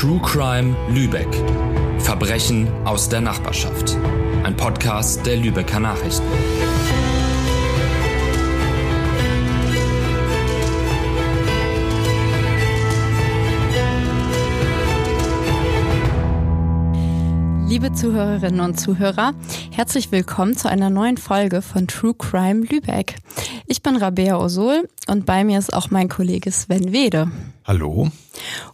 True Crime Lübeck. Verbrechen aus der Nachbarschaft. Ein Podcast der Lübecker Nachrichten. Liebe Zuhörerinnen und Zuhörer, herzlich willkommen zu einer neuen Folge von True Crime Lübeck. Ich bin Rabea Osol und bei mir ist auch mein Kollege Sven Wede. Hallo.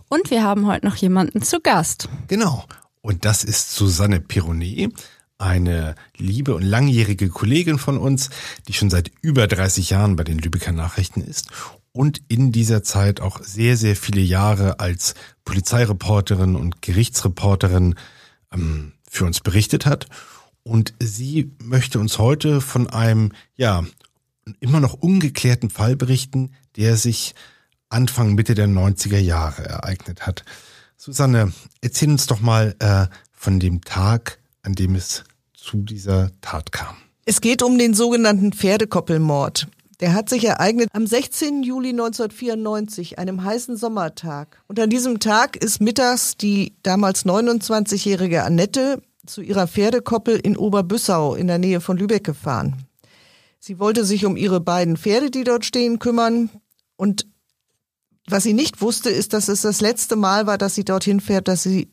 Und wir haben heute noch jemanden zu Gast. Genau. Und das ist Susanne Pironet, eine liebe und langjährige Kollegin von uns, die schon seit über 30 Jahren bei den Lübecker Nachrichten ist und in dieser Zeit auch sehr, sehr viele Jahre als Polizeireporterin und Gerichtsreporterin ähm, für uns berichtet hat. Und sie möchte uns heute von einem, ja, immer noch ungeklärten Fall berichten, der sich Anfang, Mitte der 90er Jahre ereignet hat. Susanne, erzähl uns doch mal äh, von dem Tag, an dem es zu dieser Tat kam. Es geht um den sogenannten Pferdekoppelmord. Der hat sich ereignet am 16. Juli 1994, einem heißen Sommertag. Und an diesem Tag ist mittags die damals 29-jährige Annette zu ihrer Pferdekoppel in Oberbüssau in der Nähe von Lübeck gefahren. Sie wollte sich um ihre beiden Pferde, die dort stehen, kümmern. Und was sie nicht wusste, ist, dass es das letzte Mal war, dass sie dorthin fährt, dass sie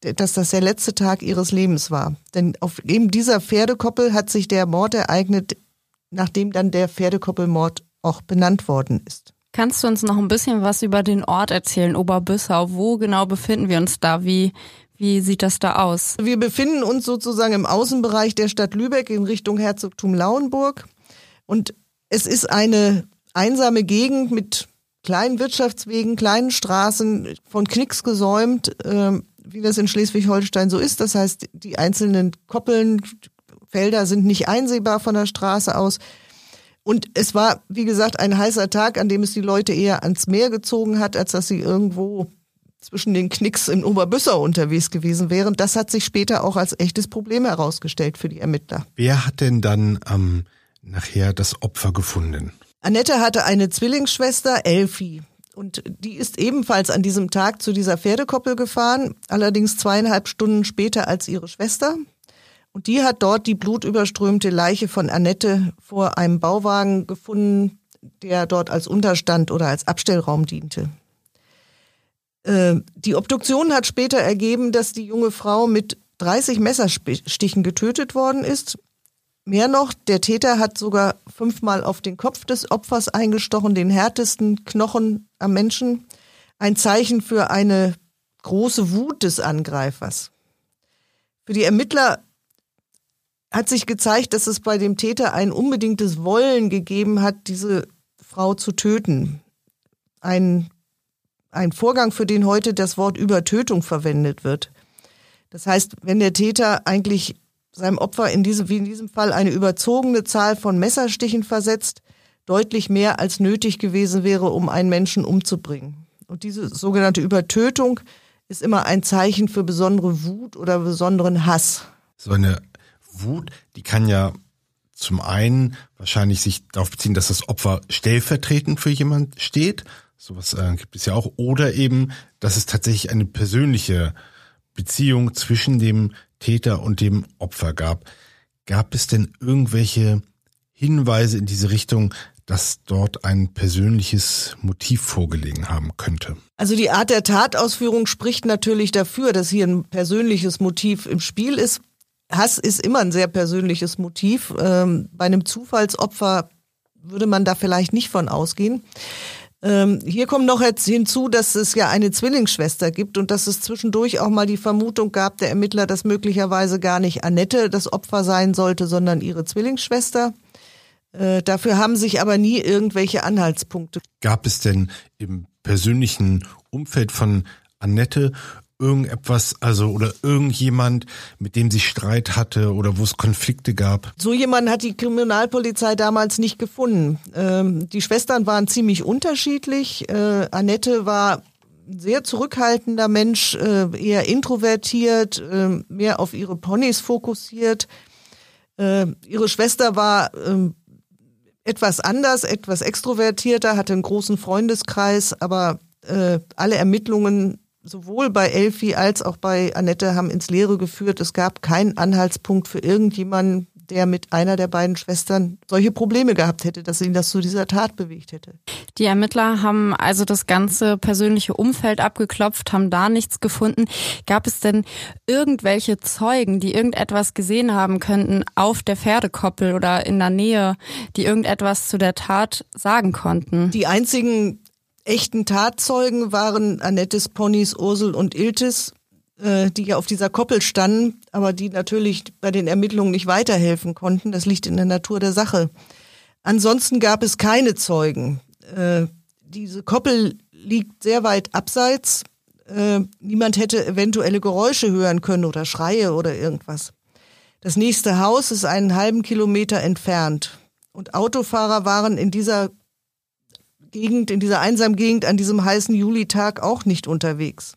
dass das der letzte Tag ihres Lebens war. Denn auf eben dieser Pferdekoppel hat sich der Mord ereignet, nachdem dann der Pferdekoppelmord auch benannt worden ist. Kannst du uns noch ein bisschen was über den Ort erzählen, Oberbüssau? Wo genau befinden wir uns da? Wie, wie sieht das da aus? Wir befinden uns sozusagen im Außenbereich der Stadt Lübeck in Richtung Herzogtum Lauenburg. Und es ist eine einsame Gegend mit kleinen Wirtschaftswegen, kleinen Straßen, von Knicks gesäumt, äh, wie das in Schleswig-Holstein so ist. Das heißt, die einzelnen Koppeln, Felder sind nicht einsehbar von der Straße aus. Und es war, wie gesagt, ein heißer Tag, an dem es die Leute eher ans Meer gezogen hat, als dass sie irgendwo zwischen den Knicks in Oberbüssau unterwegs gewesen wären. Das hat sich später auch als echtes Problem herausgestellt für die Ermittler. Wer hat denn dann ähm, nachher das Opfer gefunden? Annette hatte eine Zwillingsschwester, Elfi. Und die ist ebenfalls an diesem Tag zu dieser Pferdekoppel gefahren, allerdings zweieinhalb Stunden später als ihre Schwester. Und die hat dort die blutüberströmte Leiche von Annette vor einem Bauwagen gefunden, der dort als Unterstand oder als Abstellraum diente. Äh, die Obduktion hat später ergeben, dass die junge Frau mit 30 Messerstichen getötet worden ist. Mehr noch, der Täter hat sogar fünfmal auf den Kopf des Opfers eingestochen, den härtesten Knochen am Menschen. Ein Zeichen für eine große Wut des Angreifers. Für die Ermittler hat sich gezeigt, dass es bei dem Täter ein unbedingtes Wollen gegeben hat, diese Frau zu töten. Ein, ein Vorgang, für den heute das Wort Übertötung verwendet wird. Das heißt, wenn der Täter eigentlich seinem Opfer in diesem, wie in diesem Fall eine überzogene Zahl von Messerstichen versetzt, deutlich mehr als nötig gewesen wäre, um einen Menschen umzubringen. Und diese sogenannte Übertötung ist immer ein Zeichen für besondere Wut oder besonderen Hass. So eine Wut, die kann ja zum einen wahrscheinlich sich darauf beziehen, dass das Opfer stellvertretend für jemand steht. Sowas äh, gibt es ja auch. Oder eben, dass es tatsächlich eine persönliche Beziehung zwischen dem Täter und dem Opfer gab. Gab es denn irgendwelche Hinweise in diese Richtung, dass dort ein persönliches Motiv vorgelegen haben könnte? Also die Art der Tatausführung spricht natürlich dafür, dass hier ein persönliches Motiv im Spiel ist. Hass ist immer ein sehr persönliches Motiv. Ähm, bei einem Zufallsopfer würde man da vielleicht nicht von ausgehen. Ähm, hier kommt noch hinzu, dass es ja eine Zwillingsschwester gibt und dass es zwischendurch auch mal die Vermutung gab, der Ermittler, dass möglicherweise gar nicht Annette das Opfer sein sollte, sondern ihre Zwillingsschwester. Äh, dafür haben sich aber nie irgendwelche Anhaltspunkte. Gab es denn im persönlichen Umfeld von Annette irgendetwas, also oder irgendjemand, mit dem sie Streit hatte oder wo es Konflikte gab? So jemanden hat die Kriminalpolizei damals nicht gefunden. Ähm, die Schwestern waren ziemlich unterschiedlich. Äh, Annette war sehr zurückhaltender Mensch, äh, eher introvertiert, äh, mehr auf ihre Ponys fokussiert. Äh, ihre Schwester war ähm, etwas anders, etwas extrovertierter, hatte einen großen Freundeskreis, aber äh, alle Ermittlungen sowohl bei Elfi als auch bei Annette haben ins Leere geführt. Es gab keinen Anhaltspunkt für irgendjemanden, der mit einer der beiden Schwestern solche Probleme gehabt hätte, dass ihn das zu dieser Tat bewegt hätte. Die Ermittler haben also das ganze persönliche Umfeld abgeklopft, haben da nichts gefunden. Gab es denn irgendwelche Zeugen, die irgendetwas gesehen haben könnten auf der Pferdekoppel oder in der Nähe, die irgendetwas zu der Tat sagen konnten? Die einzigen echten Tatzeugen waren Annettes Ponys Ursel und Iltis äh, die ja auf dieser Koppel standen, aber die natürlich bei den Ermittlungen nicht weiterhelfen konnten. Das liegt in der Natur der Sache. Ansonsten gab es keine Zeugen. Äh, diese Koppel liegt sehr weit abseits. Äh, niemand hätte eventuelle Geräusche hören können oder Schreie oder irgendwas. Das nächste Haus ist einen halben Kilometer entfernt. Und Autofahrer waren in dieser Gegend, in dieser einsamen Gegend an diesem heißen Julitag auch nicht unterwegs.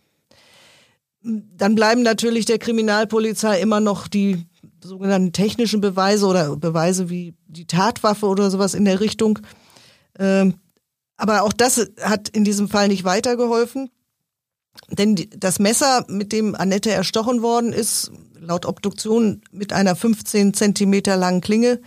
Dann bleiben natürlich der Kriminalpolizei immer noch die sogenannten technischen Beweise oder Beweise wie die Tatwaffe oder sowas in der Richtung. Ähm, aber auch das hat in diesem Fall nicht weitergeholfen. Denn das Messer, mit dem Annette erstochen worden ist, laut Obduktion mit einer 15 Zentimeter langen Klinge,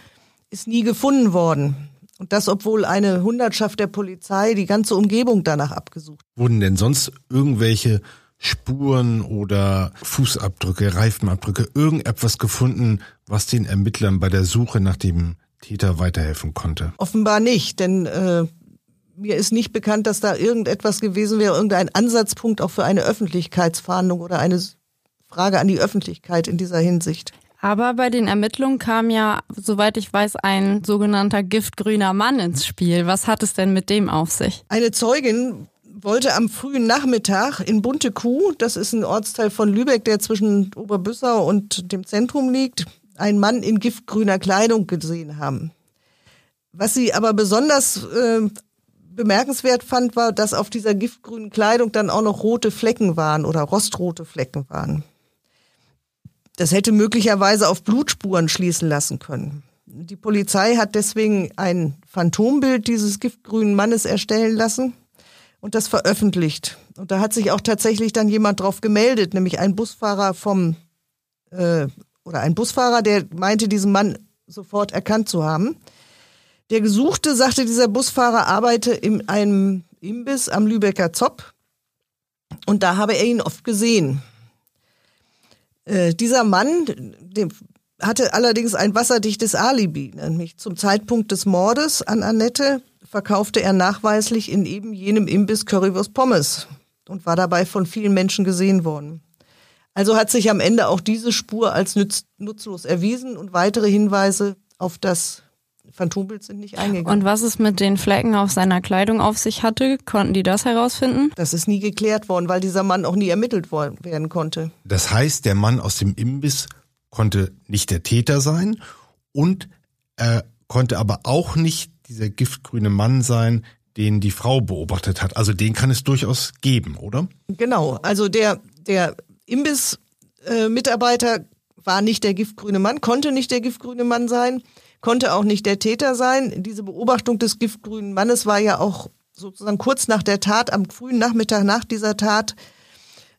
ist nie gefunden worden. Und das, obwohl eine Hundertschaft der Polizei die ganze Umgebung danach abgesucht. Wurden denn sonst irgendwelche Spuren oder Fußabdrücke, Reifenabdrücke, irgendetwas gefunden, was den Ermittlern bei der Suche nach dem Täter weiterhelfen konnte? Offenbar nicht, denn äh, mir ist nicht bekannt, dass da irgendetwas gewesen wäre, irgendein Ansatzpunkt auch für eine Öffentlichkeitsfahndung oder eine Frage an die Öffentlichkeit in dieser Hinsicht. Aber bei den Ermittlungen kam ja, soweit ich weiß, ein sogenannter giftgrüner Mann ins Spiel. Was hat es denn mit dem auf sich? Eine Zeugin wollte am frühen Nachmittag in Bunte Kuh, das ist ein Ortsteil von Lübeck, der zwischen Oberbüssau und dem Zentrum liegt, einen Mann in giftgrüner Kleidung gesehen haben. Was sie aber besonders äh, bemerkenswert fand, war, dass auf dieser giftgrünen Kleidung dann auch noch rote Flecken waren oder rostrote Flecken waren. Das hätte möglicherweise auf Blutspuren schließen lassen können. Die Polizei hat deswegen ein Phantombild dieses giftgrünen Mannes erstellen lassen und das veröffentlicht. Und da hat sich auch tatsächlich dann jemand drauf gemeldet, nämlich ein Busfahrer vom äh, oder ein Busfahrer, der meinte, diesen Mann sofort erkannt zu haben. Der Gesuchte, sagte dieser Busfahrer, arbeite in einem Imbiss am Lübecker Zopp und da habe er ihn oft gesehen. Äh, dieser Mann dem, hatte allerdings ein wasserdichtes Alibi, nämlich zum Zeitpunkt des Mordes an Annette verkaufte er nachweislich in eben jenem Imbiss Currywurst Pommes und war dabei von vielen Menschen gesehen worden. Also hat sich am Ende auch diese Spur als nütz, nutzlos erwiesen und weitere Hinweise auf das Phantombild sind nicht eingegangen. Und was es mit den Flecken auf seiner Kleidung auf sich hatte, konnten die das herausfinden? Das ist nie geklärt worden, weil dieser Mann auch nie ermittelt werden konnte. Das heißt, der Mann aus dem Imbiss konnte nicht der Täter sein und er konnte aber auch nicht dieser giftgrüne Mann sein, den die Frau beobachtet hat. Also den kann es durchaus geben, oder? Genau. Also der, der Imbiss-Mitarbeiter äh, war nicht der giftgrüne Mann, konnte nicht der giftgrüne Mann sein, konnte auch nicht der Täter sein. Diese Beobachtung des giftgrünen Mannes war ja auch sozusagen kurz nach der Tat, am frühen Nachmittag nach dieser Tat.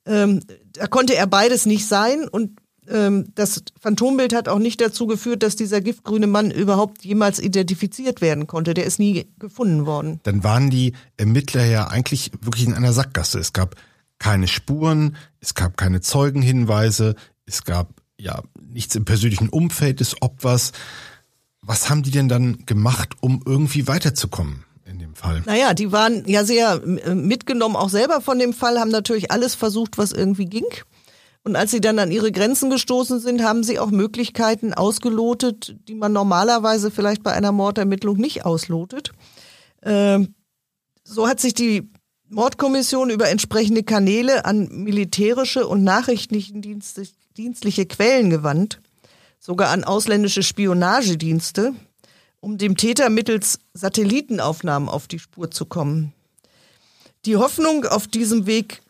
Ähm, da konnte er beides nicht sein und ähm, das Phantombild hat auch nicht dazu geführt, dass dieser giftgrüne Mann überhaupt jemals identifiziert werden konnte. Der ist nie gefunden worden. Dann waren die Ermittler ja eigentlich wirklich in einer Sackgasse. Es gab keine Spuren, es gab keine Zeugenhinweise, es gab ja nichts im persönlichen Umfeld des Opfers. Was haben die denn dann gemacht, um irgendwie weiterzukommen? in dem Fall? Naja, die waren ja sehr äh, mitgenommen, auch selber von dem Fall, haben natürlich alles versucht, was irgendwie ging. Und als sie dann an ihre Grenzen gestoßen sind, haben sie auch Möglichkeiten ausgelotet, die man normalerweise vielleicht bei einer Mordermittlung nicht auslotet. Ähm, so hat sich die Mordkommission über entsprechende Kanäle an militärische und nachrichtendienstliche Quellen gewandt, sogar an ausländische Spionagedienste, um dem Täter mittels Satellitenaufnahmen auf die Spur zu kommen. Die Hoffnung, auf diesem Weg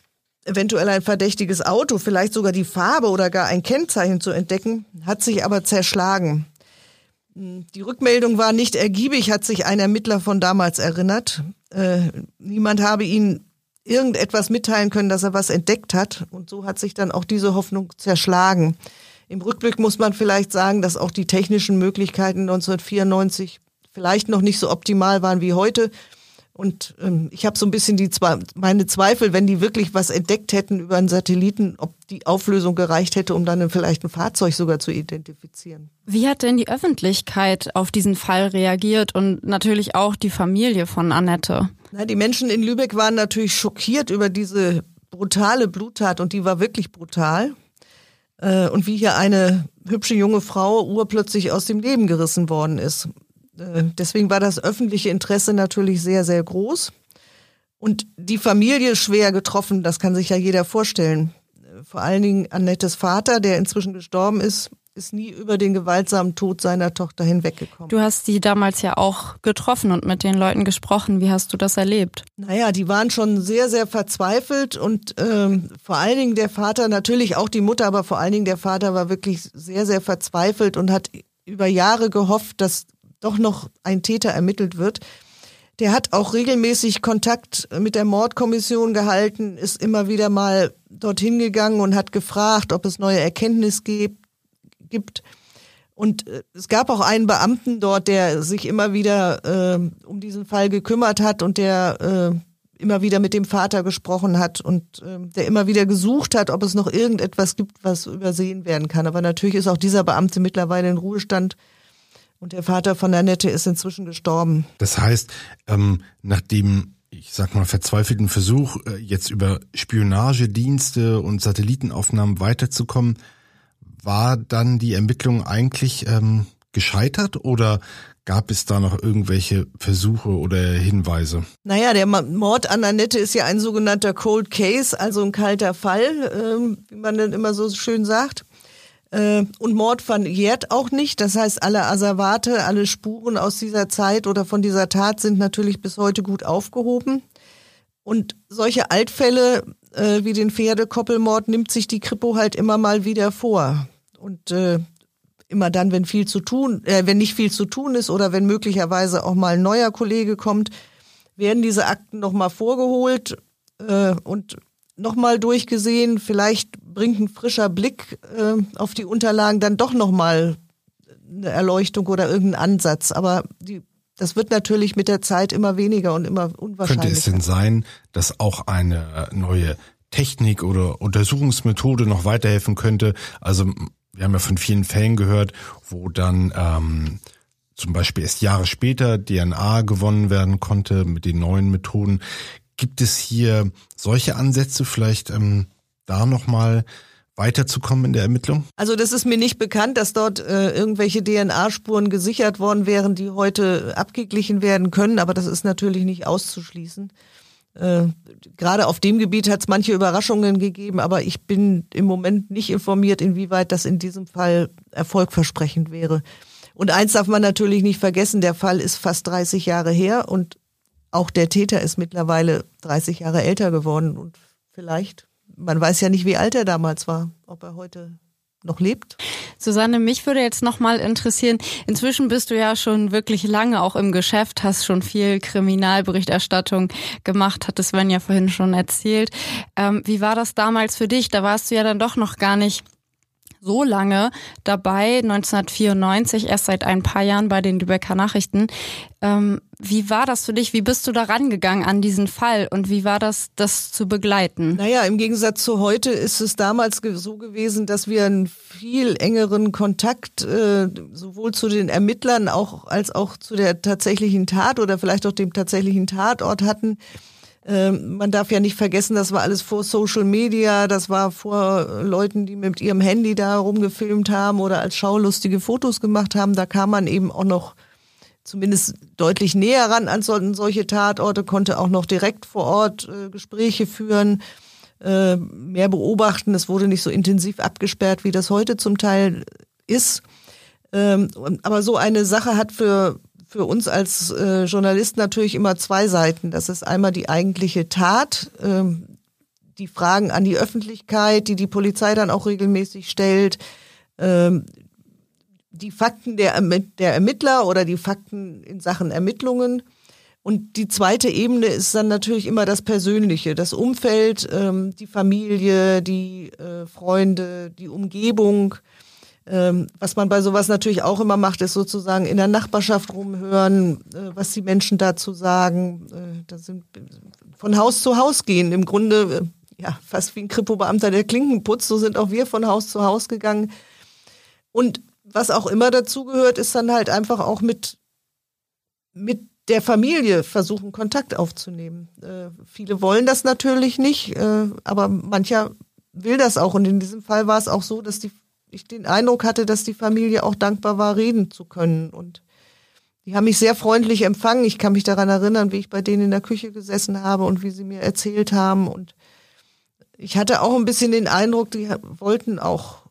eventuell ein verdächtiges Auto, vielleicht sogar die Farbe oder gar ein Kennzeichen zu entdecken, hat sich aber zerschlagen. Die Rückmeldung war nicht ergiebig, hat sich ein Ermittler von damals erinnert. Äh, niemand habe ihn irgendetwas mitteilen können, dass er was entdeckt hat. Und so hat sich dann auch diese Hoffnung zerschlagen. Im Rückblick muss man vielleicht sagen, dass auch die technischen Möglichkeiten 1994 vielleicht noch nicht so optimal waren wie heute. Und ähm, ich habe so ein bisschen die meine Zweifel, wenn die wirklich was entdeckt hätten über einen Satelliten, ob die Auflösung gereicht hätte, um dann vielleicht ein Fahrzeug sogar zu identifizieren. Wie hat denn die Öffentlichkeit auf diesen Fall reagiert und natürlich auch die Familie von Annette? Na, die Menschen in Lübeck waren natürlich schockiert über diese brutale Bluttat und die war wirklich brutal. Äh, und wie hier eine hübsche junge Frau urplötzlich aus dem Leben gerissen worden ist. Äh, deswegen war das öffentliche Interesse natürlich sehr, sehr groß. Und die Familie schwer getroffen, das kann sich ja jeder vorstellen. Äh, vor allen Dingen Annettes Vater, der inzwischen gestorben ist, ist nie über den gewaltsamen Tod seiner Tochter hinweggekommen. Du hast die damals ja auch getroffen und mit den Leuten gesprochen. Wie hast du das erlebt? Naja, die waren schon sehr, sehr verzweifelt und ähm, vor allen Dingen der Vater, natürlich auch die Mutter, aber vor allen Dingen der Vater war wirklich sehr, sehr verzweifelt und hat über Jahre gehofft, dass doch noch ein Täter ermittelt wird. Der hat auch regelmäßig Kontakt mit der Mordkommission gehalten, ist immer wieder mal dorthin gegangen und hat gefragt, ob es neue Erkenntnisse gibt. Und äh, es gab auch einen Beamten dort, der sich immer wieder äh, um diesen Fall gekümmert hat und der äh, immer wieder mit dem Vater gesprochen hat und äh, der immer wieder gesucht hat, ob es noch irgendetwas gibt, was übersehen werden kann. Aber natürlich ist auch dieser Beamte mittlerweile in Ruhestand und der Vater von Annette ist inzwischen gestorben. Das heißt, ähm, nach dem, ich sag mal, verzweifelten Versuch, äh, jetzt über Spionagedienste und Satellitenaufnahmen weiterzukommen, war dann die Ermittlung eigentlich ähm, gescheitert oder gab es da noch irgendwelche Versuche oder Hinweise? Naja, der Mord an Annette ist ja ein sogenannter Cold Case, also ein kalter Fall, ähm, wie man dann immer so schön sagt. Äh, und Mord verjährt auch nicht. Das heißt, alle Asservate, alle Spuren aus dieser Zeit oder von dieser Tat sind natürlich bis heute gut aufgehoben. Und solche Altfälle äh, wie den Pferdekoppelmord nimmt sich die Kripo halt immer mal wieder vor. Und äh, immer dann, wenn viel zu tun, äh, wenn nicht viel zu tun ist oder wenn möglicherweise auch mal ein neuer Kollege kommt, werden diese Akten nochmal vorgeholt äh, und nochmal durchgesehen. Vielleicht bringt ein frischer Blick äh, auf die Unterlagen dann doch nochmal eine Erleuchtung oder irgendeinen Ansatz. Aber die, das wird natürlich mit der Zeit immer weniger und immer unwahrscheinlicher. Könnte es denn sein, dass auch eine neue Technik oder Untersuchungsmethode noch weiterhelfen könnte? Also wir haben ja von vielen Fällen gehört, wo dann ähm, zum Beispiel erst Jahre später DNA gewonnen werden konnte mit den neuen Methoden. Gibt es hier solche Ansätze, vielleicht ähm, da nochmal weiterzukommen in der Ermittlung? Also das ist mir nicht bekannt, dass dort äh, irgendwelche DNA-Spuren gesichert worden wären, die heute abgeglichen werden können, aber das ist natürlich nicht auszuschließen. Äh, Gerade auf dem Gebiet hat es manche Überraschungen gegeben, aber ich bin im Moment nicht informiert, inwieweit das in diesem Fall erfolgversprechend wäre. Und eins darf man natürlich nicht vergessen, der Fall ist fast 30 Jahre her und auch der Täter ist mittlerweile 30 Jahre älter geworden und vielleicht, man weiß ja nicht, wie alt er damals war, ob er heute noch lebt. Susanne, mich würde jetzt nochmal interessieren, inzwischen bist du ja schon wirklich lange auch im Geschäft, hast schon viel Kriminalberichterstattung gemacht, hat es Sven ja vorhin schon erzählt. Ähm, wie war das damals für dich? Da warst du ja dann doch noch gar nicht so lange dabei, 1994, erst seit ein paar Jahren bei den Lübecker Nachrichten. Ähm, wie war das für dich? Wie bist du da rangegangen an diesen Fall und wie war das, das zu begleiten? Naja, im Gegensatz zu heute ist es damals so gewesen, dass wir einen viel engeren Kontakt äh, sowohl zu den Ermittlern auch, als auch zu der tatsächlichen Tat oder vielleicht auch dem tatsächlichen Tatort hatten. Ähm, man darf ja nicht vergessen, das war alles vor Social Media, das war vor Leuten, die mit ihrem Handy da rumgefilmt haben oder als schaulustige Fotos gemacht haben. Da kam man eben auch noch zumindest deutlich näher ran an solche Tatorte, konnte auch noch direkt vor Ort äh, Gespräche führen, äh, mehr beobachten. Es wurde nicht so intensiv abgesperrt, wie das heute zum Teil ist. Ähm, aber so eine Sache hat für für uns als äh, Journalisten natürlich immer zwei Seiten. Das ist einmal die eigentliche Tat, ähm, die Fragen an die Öffentlichkeit, die die Polizei dann auch regelmäßig stellt, ähm, die Fakten der, der Ermittler oder die Fakten in Sachen Ermittlungen. Und die zweite Ebene ist dann natürlich immer das Persönliche, das Umfeld, ähm, die Familie, die äh, Freunde, die Umgebung. Ähm, was man bei sowas natürlich auch immer macht, ist sozusagen in der Nachbarschaft rumhören, äh, was die Menschen dazu sagen. Äh, da sind von Haus zu Haus gehen. Im Grunde äh, ja fast wie ein Kripo-Beamter, der Klinken putzt. So sind auch wir von Haus zu Haus gegangen. Und was auch immer dazu gehört, ist dann halt einfach auch mit mit der Familie versuchen, Kontakt aufzunehmen. Äh, viele wollen das natürlich nicht, äh, aber mancher will das auch. Und in diesem Fall war es auch so, dass die, ich den Eindruck hatte, dass die Familie auch dankbar war, reden zu können. Und die haben mich sehr freundlich empfangen. Ich kann mich daran erinnern, wie ich bei denen in der Küche gesessen habe und wie sie mir erzählt haben. Und ich hatte auch ein bisschen den Eindruck, die wollten auch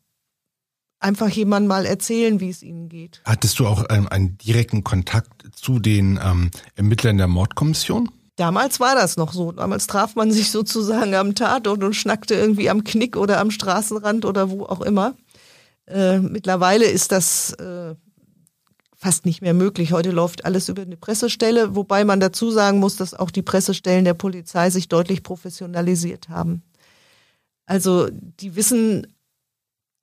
einfach jemand mal erzählen, wie es ihnen geht. Hattest du auch ähm, einen direkten Kontakt zu den ähm, Ermittlern der Mordkommission? Damals war das noch so. Damals traf man sich sozusagen am Tatort und schnackte irgendwie am Knick oder am Straßenrand oder wo auch immer. Äh, mittlerweile ist das äh, fast nicht mehr möglich. Heute läuft alles über eine Pressestelle, wobei man dazu sagen muss, dass auch die Pressestellen der Polizei sich deutlich professionalisiert haben. Also die wissen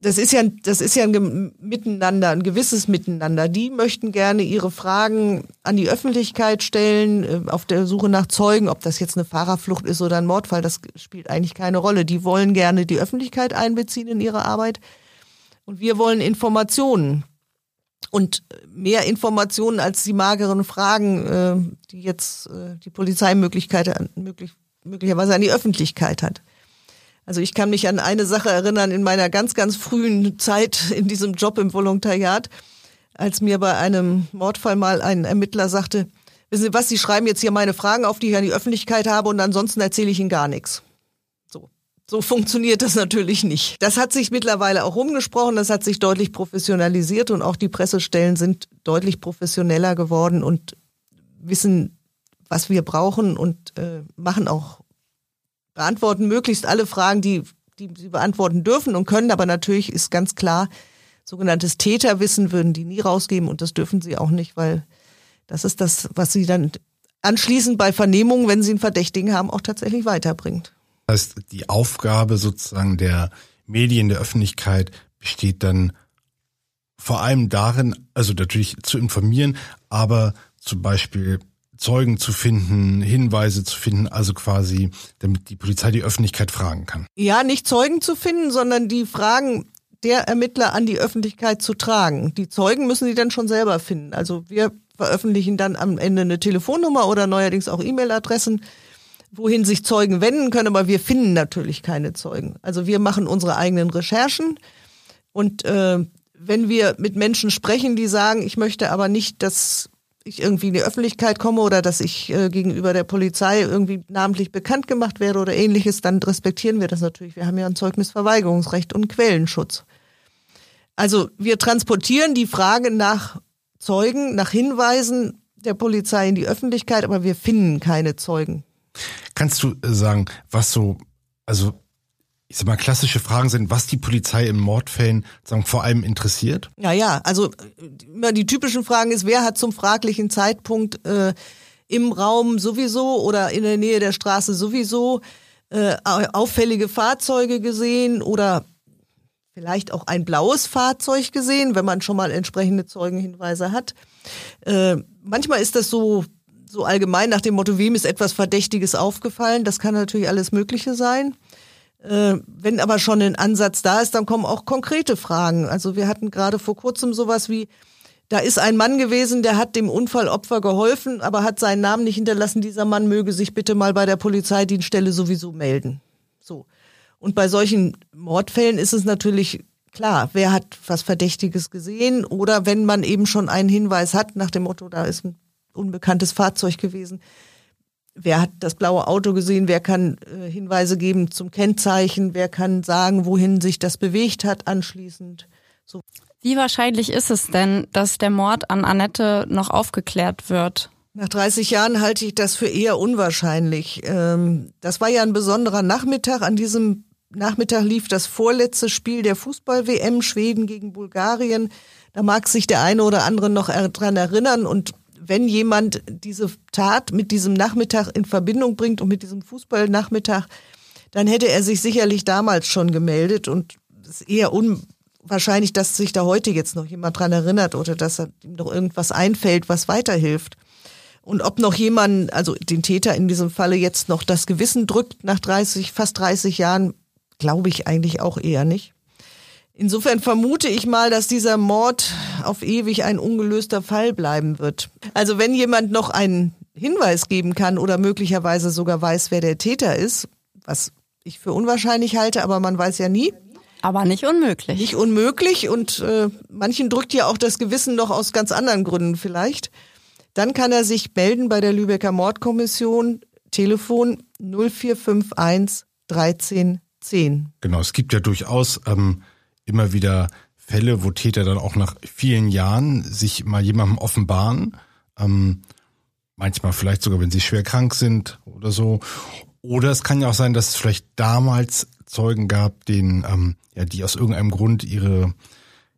das ist ja, das ist ja ein Miteinander, ein gewisses Miteinander. Die möchten gerne ihre Fragen an die Öffentlichkeit stellen, äh, auf der Suche nach Zeugen, ob das jetzt eine Fahrerflucht ist oder ein Mordfall, das spielt eigentlich keine Rolle. Die wollen gerne die Öffentlichkeit einbeziehen in ihre Arbeit. Und wir wollen Informationen. Und mehr Informationen als die mageren Fragen, äh, die jetzt äh, die Polizeimöglichkeit möglich, möglicherweise an die Öffentlichkeit hat. Also ich kann mich an eine Sache erinnern in meiner ganz, ganz frühen Zeit in diesem Job im Volontariat, als mir bei einem Mordfall mal ein Ermittler sagte, wissen Sie was, Sie schreiben jetzt hier meine Fragen auf, die ich an die Öffentlichkeit habe und ansonsten erzähle ich Ihnen gar nichts. So. So funktioniert das natürlich nicht. Das hat sich mittlerweile auch rumgesprochen, das hat sich deutlich professionalisiert und auch die Pressestellen sind deutlich professioneller geworden und wissen, was wir brauchen und äh, machen auch beantworten möglichst alle Fragen, die, die sie beantworten dürfen und können. Aber natürlich ist ganz klar, sogenanntes Täterwissen würden die nie rausgeben und das dürfen sie auch nicht, weil das ist das, was sie dann anschließend bei Vernehmungen, wenn sie einen Verdächtigen haben, auch tatsächlich weiterbringt. Das heißt, die Aufgabe sozusagen der Medien, der Öffentlichkeit besteht dann vor allem darin, also natürlich zu informieren, aber zum Beispiel Zeugen zu finden, Hinweise zu finden, also quasi, damit die Polizei die Öffentlichkeit fragen kann. Ja, nicht Zeugen zu finden, sondern die Fragen der Ermittler an die Öffentlichkeit zu tragen. Die Zeugen müssen sie dann schon selber finden. Also wir veröffentlichen dann am Ende eine Telefonnummer oder neuerdings auch E-Mail-Adressen, wohin sich Zeugen wenden können, aber wir finden natürlich keine Zeugen. Also wir machen unsere eigenen Recherchen und äh, wenn wir mit Menschen sprechen, die sagen, ich möchte aber nicht, dass ich irgendwie in die Öffentlichkeit komme oder dass ich äh, gegenüber der Polizei irgendwie namentlich bekannt gemacht werde oder ähnliches, dann respektieren wir das natürlich. Wir haben ja ein Zeugnisverweigerungsrecht und Quellenschutz. Also wir transportieren die Frage nach Zeugen, nach Hinweisen der Polizei in die Öffentlichkeit, aber wir finden keine Zeugen. Kannst du sagen, was so, also ich sag mal, klassische Fragen sind, was die Polizei in Mordfällen sagen, vor allem interessiert? Ja, ja, also immer die typischen Fragen ist, wer hat zum fraglichen Zeitpunkt äh, im Raum sowieso oder in der Nähe der Straße sowieso äh, auffällige Fahrzeuge gesehen oder vielleicht auch ein blaues Fahrzeug gesehen, wenn man schon mal entsprechende Zeugenhinweise hat. Äh, manchmal ist das so so allgemein nach dem Motto, wem ist etwas Verdächtiges aufgefallen? Das kann natürlich alles Mögliche sein. Äh, wenn aber schon ein Ansatz da ist, dann kommen auch konkrete Fragen. Also wir hatten gerade vor kurzem sowas wie, da ist ein Mann gewesen, der hat dem Unfallopfer geholfen, aber hat seinen Namen nicht hinterlassen. Dieser Mann möge sich bitte mal bei der Polizeidienststelle sowieso melden. So. Und bei solchen Mordfällen ist es natürlich klar, wer hat was Verdächtiges gesehen oder wenn man eben schon einen Hinweis hat nach dem Motto, da ist ein unbekanntes Fahrzeug gewesen, wer hat das blaue Auto gesehen, wer kann äh, Hinweise geben zum Kennzeichen, wer kann sagen, wohin sich das bewegt hat anschließend. So. Wie wahrscheinlich ist es denn, dass der Mord an Annette noch aufgeklärt wird? Nach 30 Jahren halte ich das für eher unwahrscheinlich. Ähm, das war ja ein besonderer Nachmittag. An diesem Nachmittag lief das vorletzte Spiel der Fußball-WM Schweden gegen Bulgarien. Da mag sich der eine oder andere noch dran erinnern und wenn jemand diese Tat mit diesem Nachmittag in Verbindung bringt und mit diesem Fußballnachmittag, dann hätte er sich sicherlich damals schon gemeldet und es ist eher unwahrscheinlich, dass sich da heute jetzt noch jemand dran erinnert oder dass ihm noch irgendwas einfällt, was weiterhilft. Und ob noch jemand, also den Täter in diesem Falle jetzt noch das Gewissen drückt nach 30, fast 30 Jahren, glaube ich eigentlich auch eher nicht. Insofern vermute ich mal, dass dieser Mord auf ewig ein ungelöster Fall bleiben wird. Also wenn jemand noch einen Hinweis geben kann oder möglicherweise sogar weiß, wer der Täter ist, was ich für unwahrscheinlich halte, aber man weiß ja nie. Aber nicht unmöglich. Nicht unmöglich und äh, manchen drückt ja auch das Gewissen noch aus ganz anderen Gründen vielleicht. Dann kann er sich melden bei der Lübecker Mordkommission, Telefon 0451 1310. Genau, es gibt ja durchaus ähm, immer wieder Fälle, wo Täter dann auch nach vielen Jahren sich mal jemandem offenbaren. Ähm, manchmal vielleicht sogar, wenn sie schwer krank sind oder so. Oder es kann ja auch sein, dass es vielleicht damals Zeugen gab, denen, ähm, ja, die aus irgendeinem Grund ihre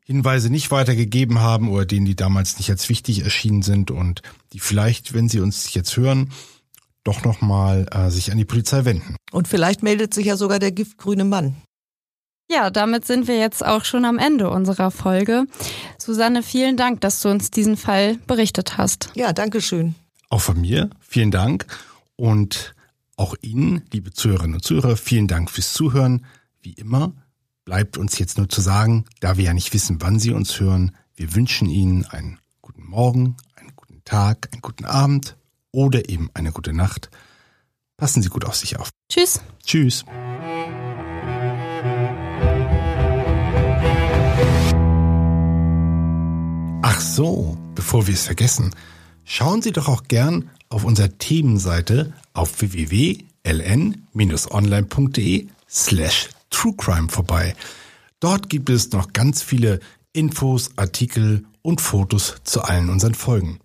Hinweise nicht weitergegeben haben oder denen die damals nicht als wichtig erschienen sind und die vielleicht, wenn sie uns jetzt hören, doch nochmal äh, sich an die Polizei wenden. Und vielleicht meldet sich ja sogar der giftgrüne Mann. Ja, damit sind wir jetzt auch schon am Ende unserer Folge. Susanne, vielen Dank, dass du uns diesen Fall berichtet hast. Ja, danke schön. Auch von mir, vielen Dank. Und auch Ihnen, liebe Zuhörerinnen und Zuhörer, vielen Dank fürs Zuhören. Wie immer bleibt uns jetzt nur zu sagen, da wir ja nicht wissen, wann Sie uns hören, wir wünschen Ihnen einen guten Morgen, einen guten Tag, einen guten Abend oder eben eine gute Nacht. Passen Sie gut auf sich auf. Tschüss. Tschüss. Ach so, bevor wir es vergessen, schauen Sie doch auch gern auf unserer Themenseite auf www.ln-online.de slash truecrime vorbei. Dort gibt es noch ganz viele Infos, Artikel und Fotos zu allen unseren Folgen.